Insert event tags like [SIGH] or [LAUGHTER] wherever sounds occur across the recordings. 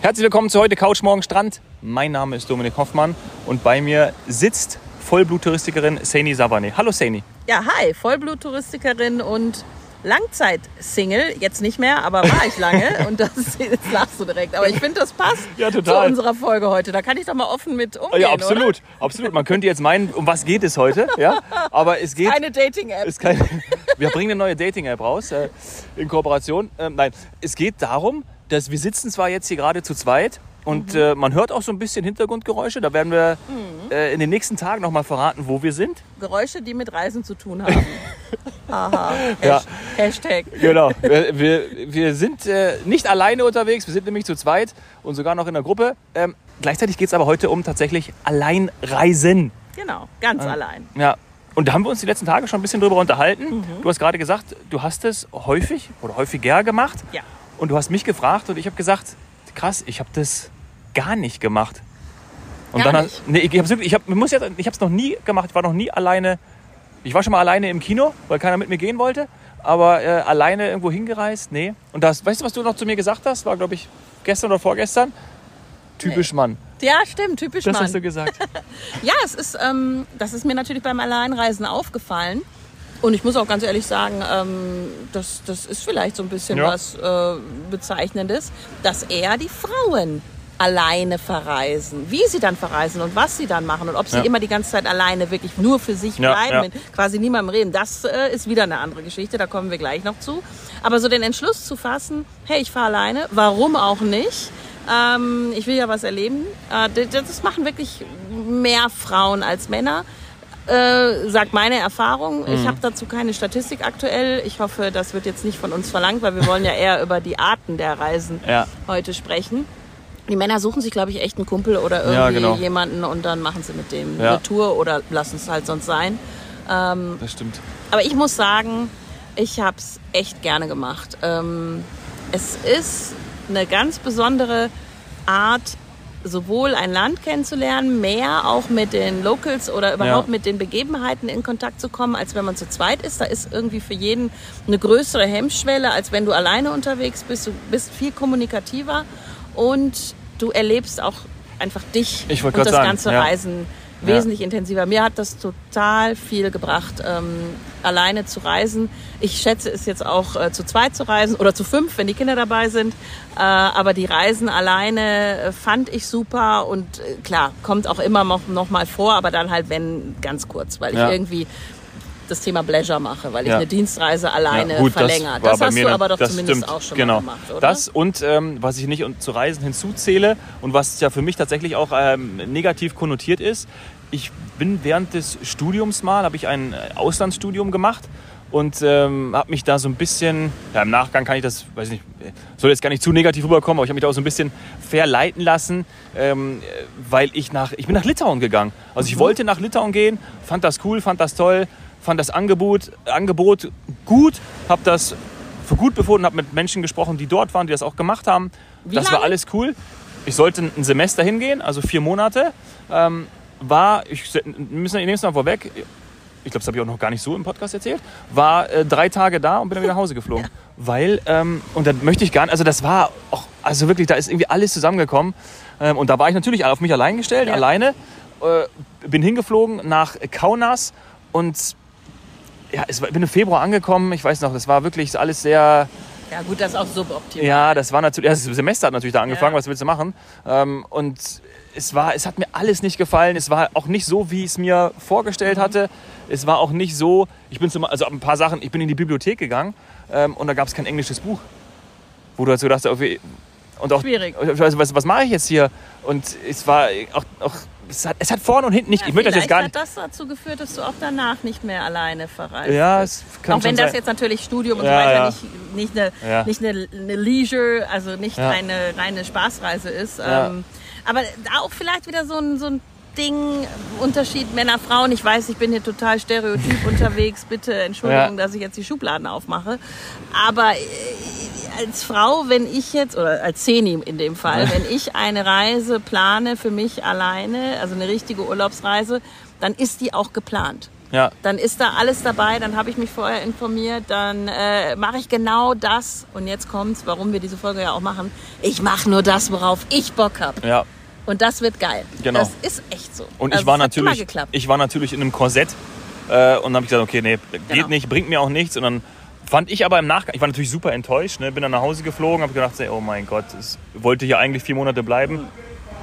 Herzlich willkommen zu heute Couch Morgen Strand. Mein Name ist Dominik Hoffmann und bei mir sitzt Vollbluttouristikerin Saini Savane. Hallo Saini. Ja, hi, Vollbluttouristikerin und Langzeit-Single. Jetzt nicht mehr, aber war ich lange. [LAUGHS] und das jetzt lachst du direkt. Aber ich finde, das passt Ja, zu unserer Folge heute. Da kann ich doch mal offen mit umgehen. Ja, absolut, Oder? absolut. Man könnte jetzt meinen, um was geht es heute? Ja, aber es geht. Keine Dating-App. keine, [LAUGHS] wir bringen eine neue Dating-App raus äh, in Kooperation. Ähm, nein, es geht darum, dass wir sitzen zwar jetzt hier gerade zu zweit und Mhm. äh, man hört auch so ein bisschen Hintergrundgeräusche. Da werden wir äh, in den nächsten Tagen noch mal verraten, wo wir sind. Geräusche, die mit Reisen zu tun haben. [LAUGHS] Aha. Ja. Hashtag. Genau. Wir, wir, wir sind äh, nicht alleine unterwegs, wir sind nämlich zu zweit und sogar noch in der Gruppe. Ähm, gleichzeitig geht es aber heute um tatsächlich Alleinreisen. Genau, ganz allein. Ja. Und da haben wir uns die letzten Tage schon ein bisschen drüber unterhalten. Mhm. Du hast gerade gesagt, du hast es häufig oder häufiger gemacht. Ja. Und du hast mich gefragt und ich habe gesagt, krass, ich habe das gar nicht gemacht. Und Gar dann nicht? Nee, ich habe ich hab, muss jetzt, ich habe es noch nie gemacht. Ich war noch nie alleine. Ich war schon mal alleine im Kino, weil keiner mit mir gehen wollte. Aber äh, alleine irgendwo hingereist, nee. Und das, weißt du, was du noch zu mir gesagt hast? War, glaube ich, gestern oder vorgestern. Typisch Mann. Ja, stimmt, typisch Das Mann. hast du gesagt. [LAUGHS] Ja, es ist, ähm, das ist mir natürlich beim Alleinreisen aufgefallen. Und ich muss auch ganz ehrlich sagen, ähm, das, das ist vielleicht so ein bisschen Ja. was äh, Bezeichnendes, dass eher die Frauen alleine verreisen. Wie sie dann verreisen und was sie dann machen und ob sie Ja. immer die ganze Zeit alleine wirklich nur für sich Ja, bleiben, ja. quasi niemandem reden, das äh, ist wieder eine andere Geschichte, da kommen wir gleich noch zu. Aber so den Entschluss zu fassen, hey, ich fahre alleine, warum auch nicht? Ähm, ich will ja was erleben. Äh, das machen wirklich mehr Frauen als Männer. Äh, sagt meine Erfahrung. Ich Mhm. habe dazu keine Statistik aktuell. Ich hoffe, das wird jetzt nicht von uns verlangt, weil wir wollen ja eher über die Arten der Reisen Ja. heute sprechen. Die Männer suchen sich, glaube ich, echt einen Kumpel oder irgendwie Ja, genau. jemanden und dann machen sie mit dem Ja. eine Tour oder lassen es halt sonst sein. Ähm, Das stimmt. aber ich muss sagen, ich habe es echt gerne gemacht. Ähm, es ist eine ganz besondere Art, sowohl ein Land kennenzulernen, mehr auch mit den Locals oder überhaupt Ja. mit den Begebenheiten in Kontakt zu kommen, als wenn man zu zweit ist. Da ist irgendwie für jeden eine größere Hemmschwelle, als wenn du alleine unterwegs bist. Du bist viel kommunikativer und du erlebst auch einfach dich Ich und das sagen, ganze ja. Reisen wesentlich intensiver. Mir hat das total viel gebracht, ähm, alleine zu reisen. Ich schätze es jetzt auch äh, zu zweit zu reisen oder zu fünf, wenn die Kinder dabei sind. Äh, aber die Reisen alleine äh, fand ich super und äh, klar, kommt auch immer noch, noch mal vor, aber dann halt wenn ganz kurz, weil ich Ja. irgendwie das Thema Pleasure mache, weil ich Ja. eine Dienstreise alleine Ja, gut, verlängere. Das, Das, hast du aber doch zumindest stimmt, auch schon genau. mal gemacht, oder? Das und ähm, was ich nicht zu Reisen hinzuzähle und was ja für mich tatsächlich auch ähm, negativ konnotiert ist, ich bin während des Studiums mal, habe ich ein äh, Auslandsstudium gemacht und ähm, habe mich da so ein bisschen, ja im Nachgang kann ich das, weiß nicht, äh, soll jetzt gar nicht zu negativ rüberkommen, aber ich habe mich da auch so ein bisschen verleiten lassen, ähm, äh, weil ich nach, ich bin nach Litauen gegangen. Also ich wollte nach Litauen gehen, fand das cool, fand das toll, fand das Angebot, Angebot gut, habe das für gut befunden, habe mit Menschen gesprochen, die dort waren, die das auch gemacht haben. Wie das war lange? alles cool. Ich sollte ein Semester hingehen, also vier Monate. Ähm, war, ich, ich nehme es mal vorweg, ich glaube, das habe ich auch noch gar nicht so im Podcast erzählt, war äh, drei Tage da und bin dann wieder nach Hause geflogen. Weil, ähm, und dann möchte ich gar nicht, also das war auch, also wirklich, da ist irgendwie alles zusammengekommen. Ähm, und da war ich natürlich auf mich allein gestellt, Ja. alleine. Äh, bin hingeflogen nach Kaunas und ja, es war, bin im Februar angekommen. Ich weiß noch, das war wirklich alles sehr, Ja gut, das ist auch suboptimal. ja, das war natürlich, das Semester hat natürlich da angefangen, Ja. was willst du machen? Ähm, und es war, es hat mir alles nicht gefallen. Es war auch nicht so, wie ich es mir vorgestellt Mhm. hatte. Es war auch nicht so, ich bin zum, also ein paar Sachen, ich bin in die Bibliothek gegangen ähm, und da gab es kein englisches Buch. Wo du halt so dachtest, okay, und auch, Schwierig. Also, was, was mache ich jetzt hier? Und es war auch, auch es, hat, es hat vorne und hinten nicht, Ja, ich möchte das jetzt gar nicht. hat das dazu geführt, dass du auch danach nicht mehr alleine verreist Ja, es kann Auch wenn das sein. jetzt natürlich Studium und Ja, so weiter ja. nicht, nicht, eine, Ja. nicht eine, eine Leisure, also nicht eine reine Spaßreise ist. Ähm, aber auch vielleicht wieder so ein, so ein Ding, Unterschied Männer, Frauen. Ich weiß, ich bin hier total stereotyp [LAUGHS] unterwegs. Bitte Entschuldigung, Ja. dass ich jetzt die Schubladen aufmache. Aber äh, als Frau, wenn ich jetzt, oder als Zeni in dem Fall, wenn ich eine Reise plane für mich alleine, also eine richtige Urlaubsreise, dann ist die auch geplant. Ja. dann ist da alles dabei, dann habe ich mich vorher informiert, dann äh, mache ich genau das. Und jetzt kommt's, warum wir diese Folge ja auch machen. Ich mache nur das, worauf ich Bock habe. Ja. Und das wird geil. Genau. Das ist echt so. Und also ich war natürlich, ich war natürlich in einem Korsett äh, und dann habe ich gesagt, okay, nee, geht Genau. nicht, bringt mir auch nichts. Und dann fand ich aber im Nachgang, ich war natürlich super enttäuscht, ne, bin dann nach Hause geflogen, habe gedacht, oh mein Gott, ich wollte hier eigentlich vier Monate bleiben.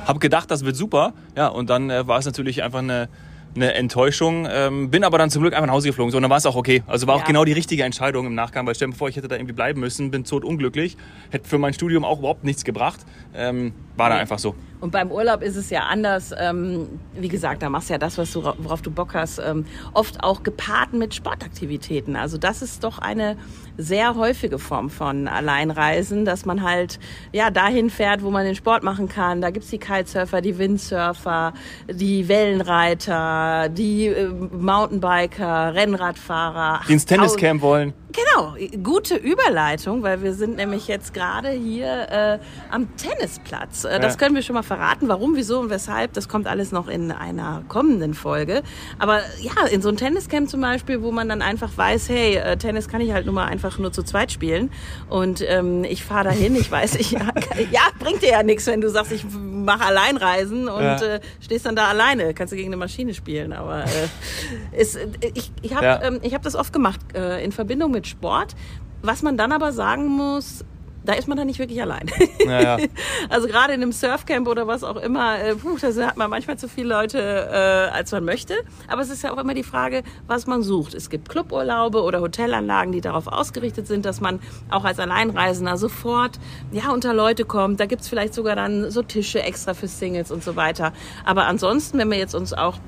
Habe gedacht, das wird super. Ja, und dann äh, war es natürlich einfach eine, eine Enttäuschung. Ähm, bin aber dann zum Glück einfach nach Hause geflogen. So, und dann war es auch okay. Also war auch Ja. genau die richtige Entscheidung im Nachgang, weil stell dir vor, ich hätte da irgendwie bleiben müssen, bin tot unglücklich, hätte für mein Studium auch überhaupt nichts gebracht. Ähm, war Nee. einfach so. Und beim Urlaub ist es ja anders. Ähm, wie gesagt, da machst du ja das, was du, worauf du Bock hast. Ähm, oft auch gepaart mit Sportaktivitäten. Also das ist doch eine sehr häufige Form von Alleinreisen, dass man halt ja dahin fährt, wo man den Sport machen kann. Da gibt's die Kitesurfer, die Windsurfer, die Wellenreiter, die äh, Mountainbiker, Rennradfahrer. Die ins Tenniscamp wollen. Genau, gute Überleitung, weil wir sind nämlich jetzt gerade hier äh, am Tennisplatz. Äh, das Ja. können wir schon mal verraten, warum, wieso und weshalb. Das kommt alles noch in einer kommenden Folge. Aber ja, in so ein Tenniscamp zum Beispiel, wo man dann einfach weiß, hey, äh, Tennis kann ich halt nur mal einfach nur zu zweit spielen. Und ähm, ich fahre dahin, ich weiß, ich, ja, [LAUGHS] ja, bringt dir ja nichts, wenn du sagst, ich mache Alleinreisen und Ja. äh, stehst dann da alleine. Kannst du gegen eine Maschine spielen, aber äh, ist, äh, ich, ich habe Ja. ähm, ich hab das oft gemacht äh, in Verbindung mit Sport. Was man dann aber sagen muss, da ist man dann nicht wirklich allein. Ja, ja. [LAUGHS] Also gerade in einem Surfcamp oder was auch immer, äh, puh, da hat man manchmal zu viele Leute, äh, als man möchte. Aber es ist ja auch immer die Frage, was man sucht. Es gibt Cluburlaube oder Hotelanlagen, die darauf ausgerichtet sind, dass man auch als Alleinreisender sofort ja, unter Leute kommt. Da gibt's vielleicht sogar dann so Tische extra für Singles und so weiter. Aber ansonsten, wenn wir jetzt uns auch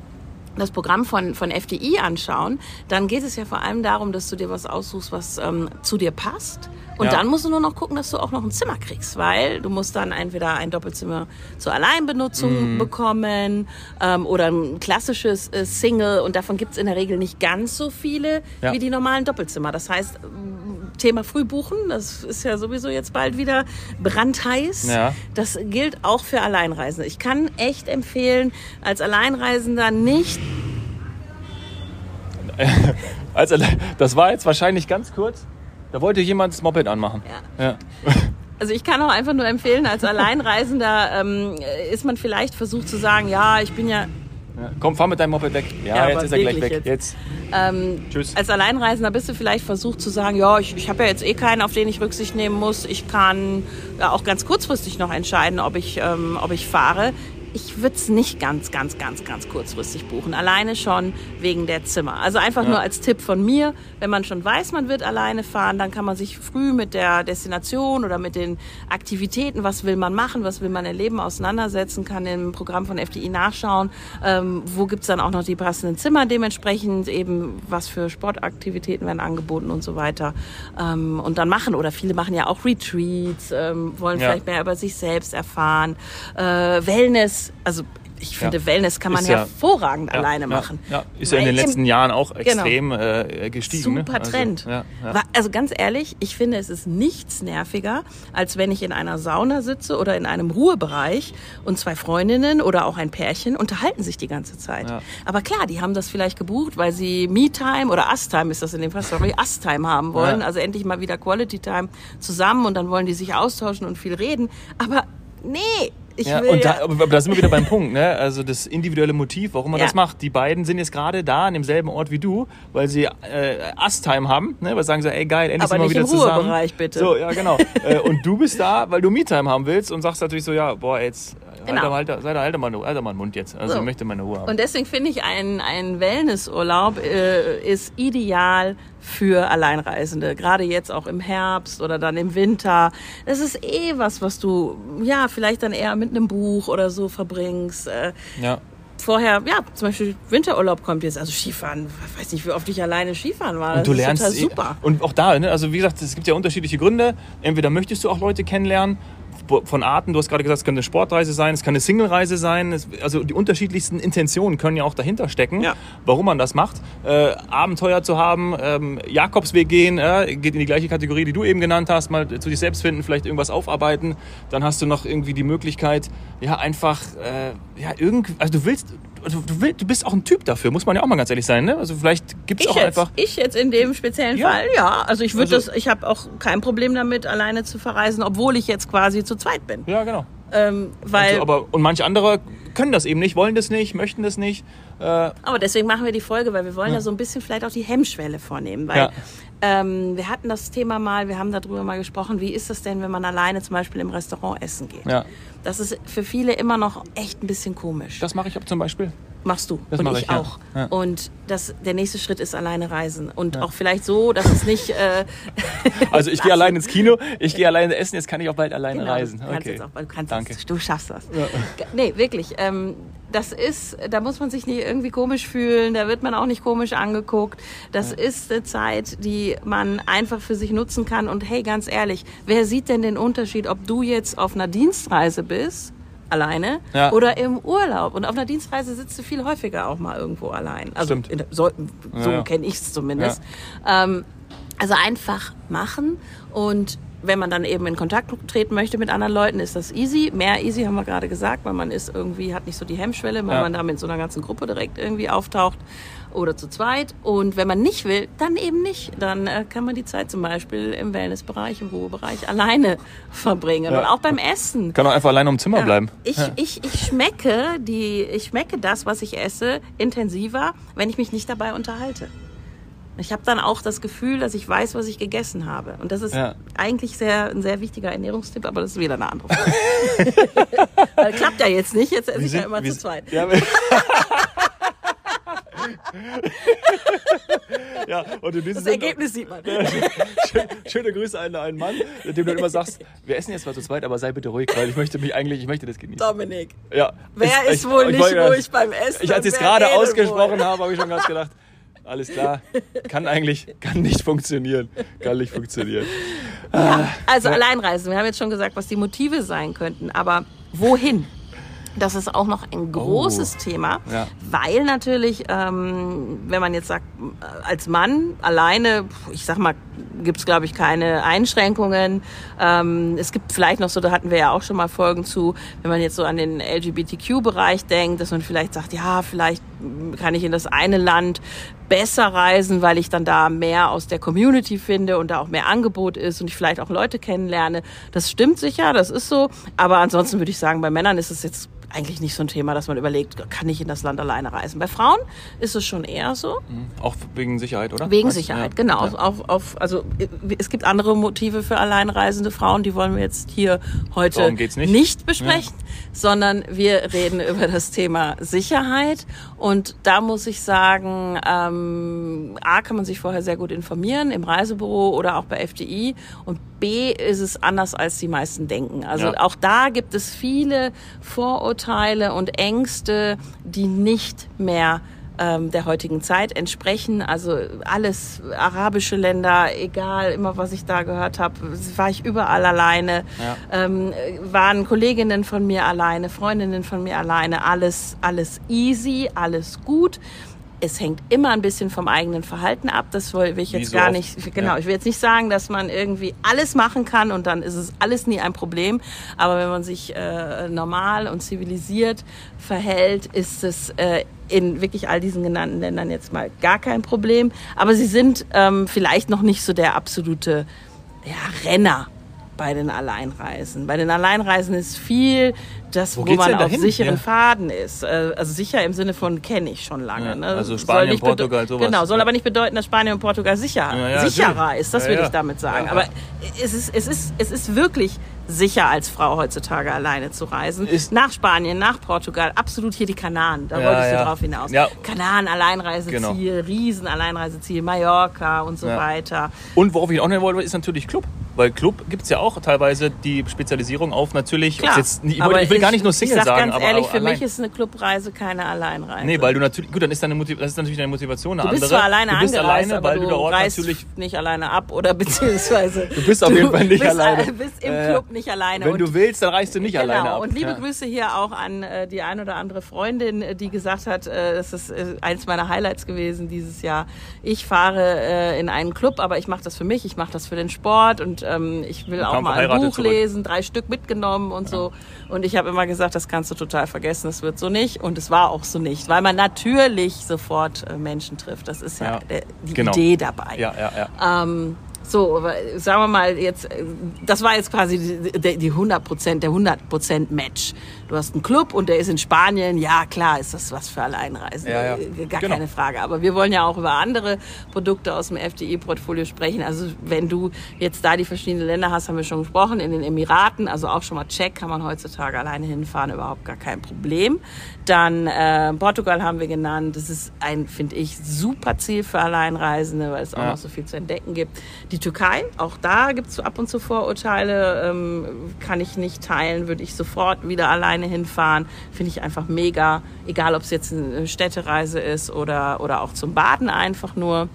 das Programm von, von FDI anschauen, dann geht es ja vor allem darum, dass du dir was aussuchst, was ähm, zu dir passt. Und Ja. dann musst du nur noch gucken, dass du auch noch ein Zimmer kriegst, weil du musst dann entweder ein Doppelzimmer zur Alleinbenutzung Mhm. bekommen ähm, oder ein klassisches äh, Single. Und davon gibt's in der Regel nicht ganz so viele Ja. wie die normalen Doppelzimmer. Das heißt, Thema Frühbuchen, das ist ja sowieso jetzt bald wieder brandheiß. Ja. Das gilt auch für Alleinreisende. Ich kann echt empfehlen, als Alleinreisender nicht [LAUGHS] Also, das war jetzt wahrscheinlich ganz kurz. Da wollte jemand das Moped anmachen. Ja. Ja. [LAUGHS] Also ich kann auch einfach nur empfehlen, als Alleinreisender ähm, ist man vielleicht versucht zu sagen, ja, ich bin ja Ja. Komm, fahr mit deinem Moped weg. Ja, Ja, jetzt ist er gleich weg. Jetzt. ähm, Tschüss. als Alleinreisender bist du vielleicht versucht zu sagen, ja, ich, ich habe ja jetzt eh keinen, auf den ich Rücksicht nehmen muss. Ich kann ja, auch ganz kurzfristig noch entscheiden, ob ich, ähm, ob ich fahre. Ich würde es nicht ganz, ganz, ganz, ganz kurzfristig buchen. Alleine schon wegen der Zimmer. Also einfach Ja. nur als Tipp von mir, wenn man schon weiß, man wird alleine fahren, dann kann man sich früh mit der Destination oder mit den Aktivitäten, was will man machen, was will man erleben, auseinandersetzen, kann im Programm von FDI nachschauen, ähm, wo gibt's dann auch noch die passenden Zimmer dementsprechend, eben was für Sportaktivitäten werden angeboten und so weiter. Ähm, und dann machen, oder viele machen ja auch Retreats, ähm, wollen Ja. vielleicht mehr über sich selbst erfahren. Äh, Wellness, also ich finde, Ja. Wellness kann man ja- hervorragend Ja, alleine machen. Ja, ist ja in den letzten Jahren auch extrem äh, gestiegen. ne? Super Trend. Also. Wa- Also ganz ehrlich, ich finde, es ist nichts nerviger, als wenn ich in einer Sauna sitze oder in einem Ruhebereich und zwei Freundinnen oder auch ein Pärchen unterhalten sich die ganze Zeit. Aber klar, die haben das vielleicht gebucht, weil sie Me-Time oder Us-Time ist das in dem Fall, sorry, Us-Time haben wollen. Also endlich mal wieder Quality-Time zusammen und dann wollen die sich austauschen und viel reden. Aber nee, ich Ja, will und da, aber da sind wir wieder beim Punkt, ne? Also das individuelle Motiv, warum man Ja. das macht. Die beiden sind jetzt gerade da an demselben Ort wie du, weil sie äh, Us-Time haben, ne? Weil sie sagen so, ey geil, endlich Aber sind wir wieder im zusammen. Ruhebereich, bitte. So, ja genau. äh, und du bist da, weil du Me-Time haben willst und sagst natürlich so, ja, boah, jetzt Genau. halt, halt, halt, halt, mal, halt mal den Mund jetzt. Also So. ich möchte meine Ruhe haben. Und deswegen finde ich, ein, ein Wellnessurlaub äh, ist ideal für Alleinreisende. Gerade jetzt auch im Herbst oder dann im Winter. Das ist eh was, was du ja vielleicht dann eher mit einem Buch oder so verbringst. Äh, ja. vorher, ja, zum Beispiel Winterurlaub kommt jetzt, also Skifahren. Ich weiß nicht, wie oft ich alleine Skifahren war. Und du das lernst eh- super. Und auch da, ne? also wie gesagt, es gibt ja unterschiedliche Gründe. Entweder möchtest du auch Leute kennenlernen von Arten, du hast gerade gesagt, es kann eine Sportreise sein, es kann eine Singlereise sein. Es, also die unterschiedlichsten Intentionen können ja auch dahinter stecken, Ja. warum man das macht. Äh, Abenteuer zu haben, ähm, Jakobsweg gehen, äh, geht in die gleiche Kategorie, die du eben genannt hast, mal zu dich selbst finden, vielleicht irgendwas aufarbeiten. Dann hast du noch irgendwie die Möglichkeit, ja, einfach, äh, ja, irgendwie, also du willst, du, du, du bist auch ein Typ dafür, muss man ja auch mal ganz ehrlich sein. Ne? Also vielleicht gibt es auch jetzt, einfach. ich jetzt in dem speziellen Ja. Fall, ja. Also ich würde Also- das, ich habe auch kein Problem damit, alleine zu verreisen, obwohl ich jetzt quasi zu zweit bin. Ja, genau. Ähm, weil, Also, aber, und manche andere können das eben nicht, wollen das nicht, möchten das nicht. Äh, Aber deswegen machen wir die Folge, weil wir wollen ja, so ein bisschen vielleicht auch die Hemmschwelle vornehmen. Weil Ja. ähm, wir hatten das Thema mal, wir haben darüber mal gesprochen, wie ist das denn, wenn man alleine zum Beispiel im Restaurant essen geht? Ja. Das ist für viele immer noch echt ein bisschen komisch. das mache ich auch zum Beispiel. Machst du Das und mache ich, ich, ja. auch. Ja. Und das, der nächste Schritt ist alleine reisen. Und auch vielleicht so, dass es nicht... Äh, [LAUGHS] Also ich gehe allein ins Kino, ich gehe alleine essen, jetzt kann ich auch bald alleine Genau, reisen. Du kannst jetzt auch, du kannst Danke. Jetzt, du schaffst das. Nee, wirklich. Ähm, das ist, da muss man sich nicht irgendwie komisch fühlen, da wird man auch nicht komisch angeguckt. Das ist eine Zeit, die man einfach für sich nutzen kann. Und hey, ganz ehrlich, wer sieht denn den Unterschied, ob du jetzt auf einer Dienstreise bist, alleine, Ja. oder im Urlaub? Und auf einer Dienstreise sitzt du viel häufiger auch mal irgendwo allein. Also Stimmt. in, so, so Ja, ja. kenne ich es zumindest. Ähm, also einfach machen und wenn man dann eben in Kontakt treten möchte mit anderen Leuten, ist das easy. Mehr easy haben wir gerade gesagt, weil man ist irgendwie, hat nicht so die Hemmschwelle, weil Ja. man da mit so einer ganzen Gruppe direkt irgendwie auftaucht oder zu zweit. Und wenn man nicht will, dann eben nicht. Dann äh, kann man die Zeit zum Beispiel im Wellnessbereich, im Ruhebereich alleine [LAUGHS] verbringen. Ja. Und auch beim Essen. Kann auch einfach alleine im Zimmer bleiben. Ich, Ja. ich, ich schmecke die, ich schmecke das, was ich esse, intensiver, wenn ich mich nicht dabei unterhalte. Ich habe dann auch das Gefühl, dass ich weiß, was ich gegessen habe. Und das ist Ja. eigentlich sehr, ein sehr wichtiger Ernährungstipp, aber das ist wieder eine andere Frage. [LAUGHS] Weil klappt ja jetzt nicht, jetzt esse ich ja immer zu zweit. Ja, [LAUGHS] [LAUGHS] ja, und in diesem Das Ergebnis sieht man. [LAUGHS] Schön- Schöne Grüße an einen Mann, dem du immer sagst, wir essen jetzt mal zu zweit, aber sei bitte ruhig, weil ich möchte mich eigentlich, ich möchte das genießen. Dominik, Ja. wer Ich- ist ich- wohl ich nicht wollte- ruhig beim Essen? Ich, als ich es gerade ausgesprochen wohl? habe, habe ich schon ganz gedacht, alles klar, kann eigentlich, kann nicht funktionieren, kann nicht funktionieren. Ja, also Alleinreisen. Wir haben jetzt schon gesagt, was die Motive sein könnten, aber wohin? Das ist auch noch ein großes Oh. Thema, Ja. weil natürlich, ähm, wenn man jetzt sagt, äh, als Mann alleine, ich sag mal, gibt es glaube ich keine Einschränkungen. Ähm, es gibt vielleicht noch so, da hatten wir ja auch schon mal Folgen zu, wenn man jetzt so an den LGBTQ-Bereich denkt, dass man vielleicht sagt, ja, vielleicht kann ich in das eine Land besser reisen, weil ich dann da mehr aus der Community finde und da auch mehr Angebot ist und ich vielleicht auch Leute kennenlerne. Das stimmt sicher, das ist so. Aber ansonsten würde ich sagen, bei Männern ist es jetzt eigentlich nicht so ein Thema, dass man überlegt, kann ich in das Land alleine reisen. Bei Frauen ist es schon eher so. Auch wegen Sicherheit, oder? Wegen du? Sicherheit, Ja. genau. Ja. Auf, auf, also äh, es gibt andere Motive für alleinreisende Frauen, die wollen wir jetzt hier heute geht's nicht. besprechen, sondern wir reden [LAUGHS] über das Thema Sicherheit. Und da muss ich sagen, ähm, A kann man sich vorher sehr gut informieren im Reisebüro oder auch bei FDI. Und B ist es anders, als die meisten denken. Also Ja. auch da gibt es viele Vorurteile und Ängste, die nicht mehr ähm, der heutigen Zeit entsprechen. Also alles arabische Länder, egal, immer was ich da gehört habe, war ich überall alleine. Ja. Ähm, waren Kolleginnen von mir alleine, Freundinnen von mir alleine, alles, alles easy, alles gut. Es hängt immer ein bisschen vom eigenen Verhalten ab. Das will ich jetzt so gar oft. nicht. Genau, Ja. ich will jetzt nicht sagen, dass man irgendwie alles machen kann und dann ist es alles nie ein Problem. Aber wenn man sich äh, normal und zivilisiert verhält, ist es äh, in wirklich all diesen genannten Ländern jetzt mal gar kein Problem. Aber sie sind ähm, vielleicht noch nicht so der absolute ja, Renner bei den Alleinreisen. Bei den Alleinreisen ist viel das, Wo wo, man auf sicheren Ja. Faden ist. Äh, Also sicher im Sinne von kenne ich schon lange. Ja, ne? also Spanien, nicht Portugal, sowas. Genau, soll Ja. aber nicht bedeuten, dass Spanien und Portugal sicher, sicherer ist. Das will ich damit sagen. Aber es ist, es, ist, es ist wirklich sicher als Frau heutzutage alleine zu reisen. Ist- nach Spanien, nach Portugal, absolut hier die Kanaren. Da Ja, wolltest ja. du drauf hinaus. Ja. Kanaren, Alleinreiseziel, Genau. Riesen Alleinreiseziel, Mallorca und so weiter. Und worauf ich auch noch wollte, ist natürlich Club. Weil Club gibt es ja auch teilweise die Spezialisierung auf natürlich, Klar, jetzt, ich, aber ich will gar ich- nicht nur Single ich sag sagen, ganz aber ehrlich, auch für allein. mich ist eine Clubreise keine Alleinreise. Nee, weil du natürlich, gut, dann ist deine Motiv das ist natürlich deine Motivation eine Du bist andere. zwar alleine du bist angereist, alleine, aber weil du, da Ort reist natürlich nicht alleine ab oder [LAUGHS] beziehungsweise Du bist auf jeden Fall nicht bist, alleine. Du bist im Äh, Club nicht alleine. wenn und du willst, dann reist du nicht genau. alleine ab. Und liebe ja. Grüße hier auch an äh, die ein oder andere Freundin, äh, die gesagt hat, äh, das ist äh, eins meiner Highlights gewesen dieses Jahr. Ich fahre äh, in einen Club, aber ich mache das für mich, ich mache das für den Sport und ähm, ich will auch mal ein Buch zurück. lesen, drei Stück mitgenommen und so. Und ich habe immer gesagt, das kannst du total vergessen, das wird so nicht. Und es war auch so nicht, weil man natürlich sofort äh, Menschen trifft. Das ist ja, Ja, die genau. Idee dabei. Ja, ja, ja. Ähm, so, sagen wir mal jetzt, das war jetzt quasi die, die, die 100 Prozent, der 100 Prozent Match. Du hast einen Club und der ist in Spanien. Ja, klar, ist das was für Alleinreisen. Ja, ja. Äh, Gar Genau. keine Frage. Aber wir wollen ja auch über andere Produkte aus dem FDI-Portfolio sprechen. Also wenn du jetzt da die verschiedenen Länder hast, haben wir schon gesprochen, in den Emiraten, also auch schon mal Check, kann man heutzutage alleine hinfahren, überhaupt gar kein Problem. Dann äh, Portugal haben wir genannt. Das ist ein, finde ich, super Ziel für Alleinreisende, weil es auch Ja. noch so viel zu entdecken gibt. Die Türkei, auch da gibt es ab und zu Vorurteile, ähm, kann ich nicht teilen, würde ich sofort wieder alleine hinfahren. Finde ich einfach mega, egal ob es jetzt eine Städtereise ist oder, oder auch zum Baden einfach nur.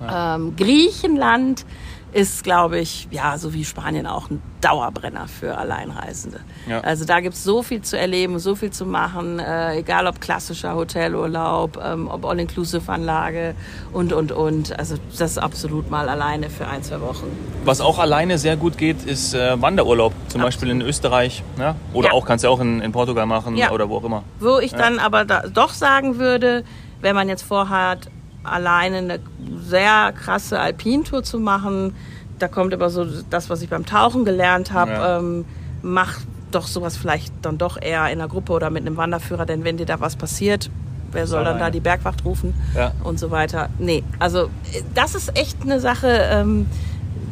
Ähm, Griechenland ist, glaube ich, ja, so wie Spanien auch ein Dauerbrenner für Alleinreisende. Ja. Also da gibt es so viel zu erleben, so viel zu machen, äh, egal ob klassischer Hotelurlaub, ähm, ob All-Inclusive-Anlage und, und, und. Also das ist absolut mal alleine für ein, zwei Wochen. Was auch alleine sehr gut geht, ist äh, Wanderurlaub. Zum Beispiel in Österreich. Ja? Oder Ja. auch kannst du auch in, in Portugal machen oder wo auch immer. Wo ich dann aber da doch sagen würde, wenn man jetzt vorhat, alleine eine sehr krasse Alpintour zu machen, da kommt aber so das, was ich beim Tauchen gelernt habe, Ja. ähm, mach doch sowas vielleicht dann doch eher in einer Gruppe oder mit einem Wanderführer, denn wenn dir da was passiert, wer soll dann da die Bergwacht rufen Ja. und so weiter. Nee, also äh, das ist echt eine Sache, ähm,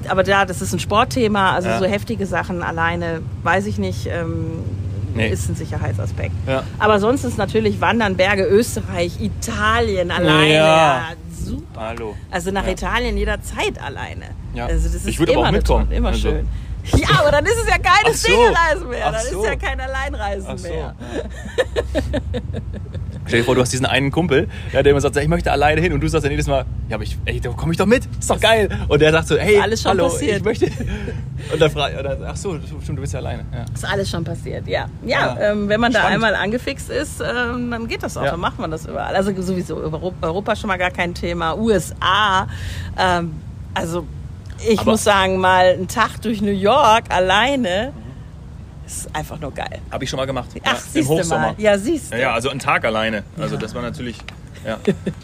aber da, das ist ein Sportthema, also Ja. so heftige Sachen alleine, weiß ich nicht, ähm, Nee. ist ein Sicherheitsaspekt. Ja. Aber sonst ist natürlich Wandern, Berge, Österreich, Italien alleine. Ja. Super. Hallo. Also nach. Italien jederzeit alleine. Also das ist Ich würde aber auch mitkommen. immer Also- schön. Ja, [LAUGHS] aber dann ist es ja keine so. Single-Reisen mehr. Dann so. ist ja kein Alleinreisen so. mehr. [LAUGHS] Stell dir vor, du hast diesen einen Kumpel, der immer sagt, ich möchte alleine hin und du sagst dann jedes Mal, ja, aber ich, ey, da komme ich doch mit, ist doch geil. Und der sagt so, hey, alles schon hallo, passiert. ich möchte. [LAUGHS] Und dann fragt er, ach so, stimmt, du bist ja alleine. Ja. Ist alles schon passiert, ja. Ja, Ja. ähm, wenn man da Spannend. einmal angefixt ist, ähm, dann geht das auch, Ja. dann macht man das überall. Also sowieso Europa, Europa schon mal gar kein Thema. USA, ähm, also ich Aber- muss sagen, mal einen Tag durch New York alleine ist einfach nur geil. Habe ich schon mal gemacht. Ach, ja, Im siehst du Hochsommer. mal. Ja, siehst du. Ja, ja, also einen Tag alleine. Also das war natürlich. Ja.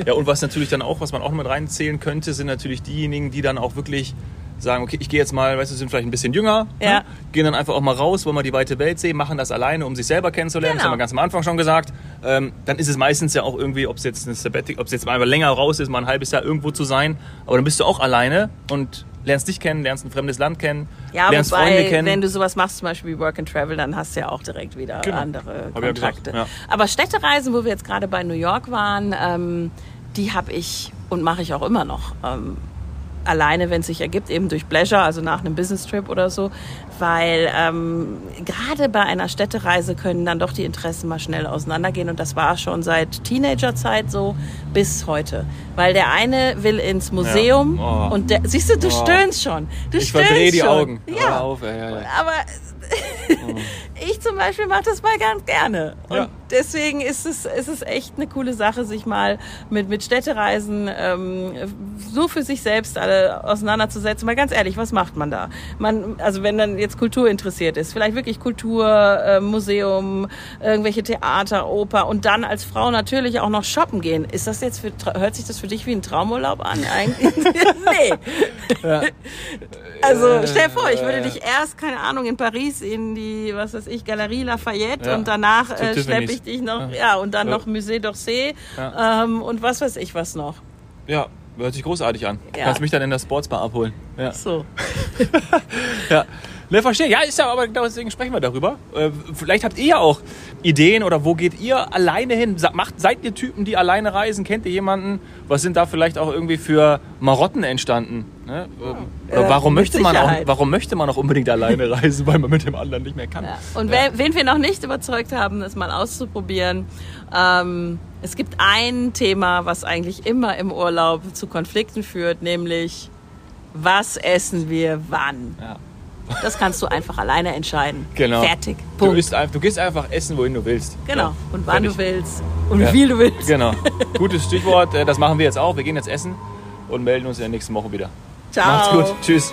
ja, und was natürlich dann auch, was man auch noch mit reinzählen könnte, sind natürlich diejenigen, die dann auch wirklich sagen, okay, ich gehe jetzt mal, weißt du, sind vielleicht ein bisschen jünger, Ja. ne? gehen dann einfach auch mal raus, wollen mal die weite Welt sehen, machen das alleine, um sich selber kennenzulernen. Das Genau. haben wir ganz am Anfang schon gesagt. Ähm, dann ist es meistens ja auch irgendwie, ob es jetzt eine Sabbatic, ob es jetzt mal länger raus ist, mal ein halbes Jahr irgendwo zu sein, aber dann bist du auch alleine und lernst dich kennen, lernst ein fremdes Land kennen, Ja, lernst Freunde wobei, kennen. wenn du sowas machst, zum Beispiel wie Work and Travel, dann hast du ja auch direkt wieder Genau. andere Hab ich ja gesagt, Kontakte. ja. Aber Städtereisen, wo wir jetzt gerade bei New York waren, ähm, die habe ich und mache ich auch immer noch. Ähm, alleine, wenn es sich ergibt, eben durch Pleasure, also nach einem Business Trip oder so, weil ähm, gerade bei einer Städtereise können dann doch die Interessen mal schnell auseinandergehen und das war schon seit Teenagerzeit so bis heute, weil der eine will ins Museum Ja. Oh. und der, siehst du, du Oh. stöhnst schon, du ich stöhnst verdrehe die schon. Augen. Ja, auf, ey, ja. aber [LAUGHS] ich zum Beispiel mache das mal ganz gerne. Und Ja. Deswegen ist es, ist es echt eine coole Sache, sich mal mit, mit Städtereisen ähm, so für sich selbst alle auseinanderzusetzen. Mal ganz ehrlich, was macht man da? Man, also wenn dann jetzt Kultur interessiert ist, vielleicht wirklich Kultur, äh, Museum, irgendwelche Theater, Oper und dann als Frau natürlich auch noch shoppen gehen. Ist das jetzt für, hört sich das für dich wie ein Traumurlaub an? Eigentlich? [LAUGHS] nee. Also stell dir vor, ich würde Äh, dich erst, keine Ahnung, in Paris in die, was weiß ich, Galerie Lafayette Ja, und danach äh, schleppe ich dich noch, Ja. und dann noch Musée d'Orsay ähm, und was weiß ich was noch. Ja, hört sich großartig an. Ja. Kannst mich dann in der Sportsbar abholen. Ja. So. [LAUGHS] Ja. Ne, verstehe. Ja, ist ja, aber genau deswegen sprechen wir darüber. Äh, vielleicht habt ihr ja auch Ideen oder wo geht ihr alleine hin? Macht, seid ihr Typen, die alleine reisen? Kennt ihr jemanden? Was sind da vielleicht auch irgendwie für Marotten entstanden? Ne? Ähm, Oder Äh, warum mit möchte man auch, warum möchte man auch unbedingt alleine [LAUGHS] reisen, weil man mit dem anderen nicht mehr kann? Ja. Und Ja. wer, wen wir noch nicht überzeugt haben, das mal auszuprobieren, ähm, es gibt ein Thema, was eigentlich immer im Urlaub zu Konflikten führt, nämlich was essen wir wann? Ja. Das kannst du einfach alleine entscheiden. Genau. Fertig. Du, Punkt. isst, einfach- du gehst einfach essen, wohin du willst. Genau. Ja. Und wann Fertig. du willst und Ja. wie viel du willst. Genau. [LAUGHS] Gutes Stichwort. Äh, Das machen wir jetzt auch. Wir gehen jetzt essen und melden uns in der nächsten Woche wieder. Ciao. Macht's gut. Tschüss.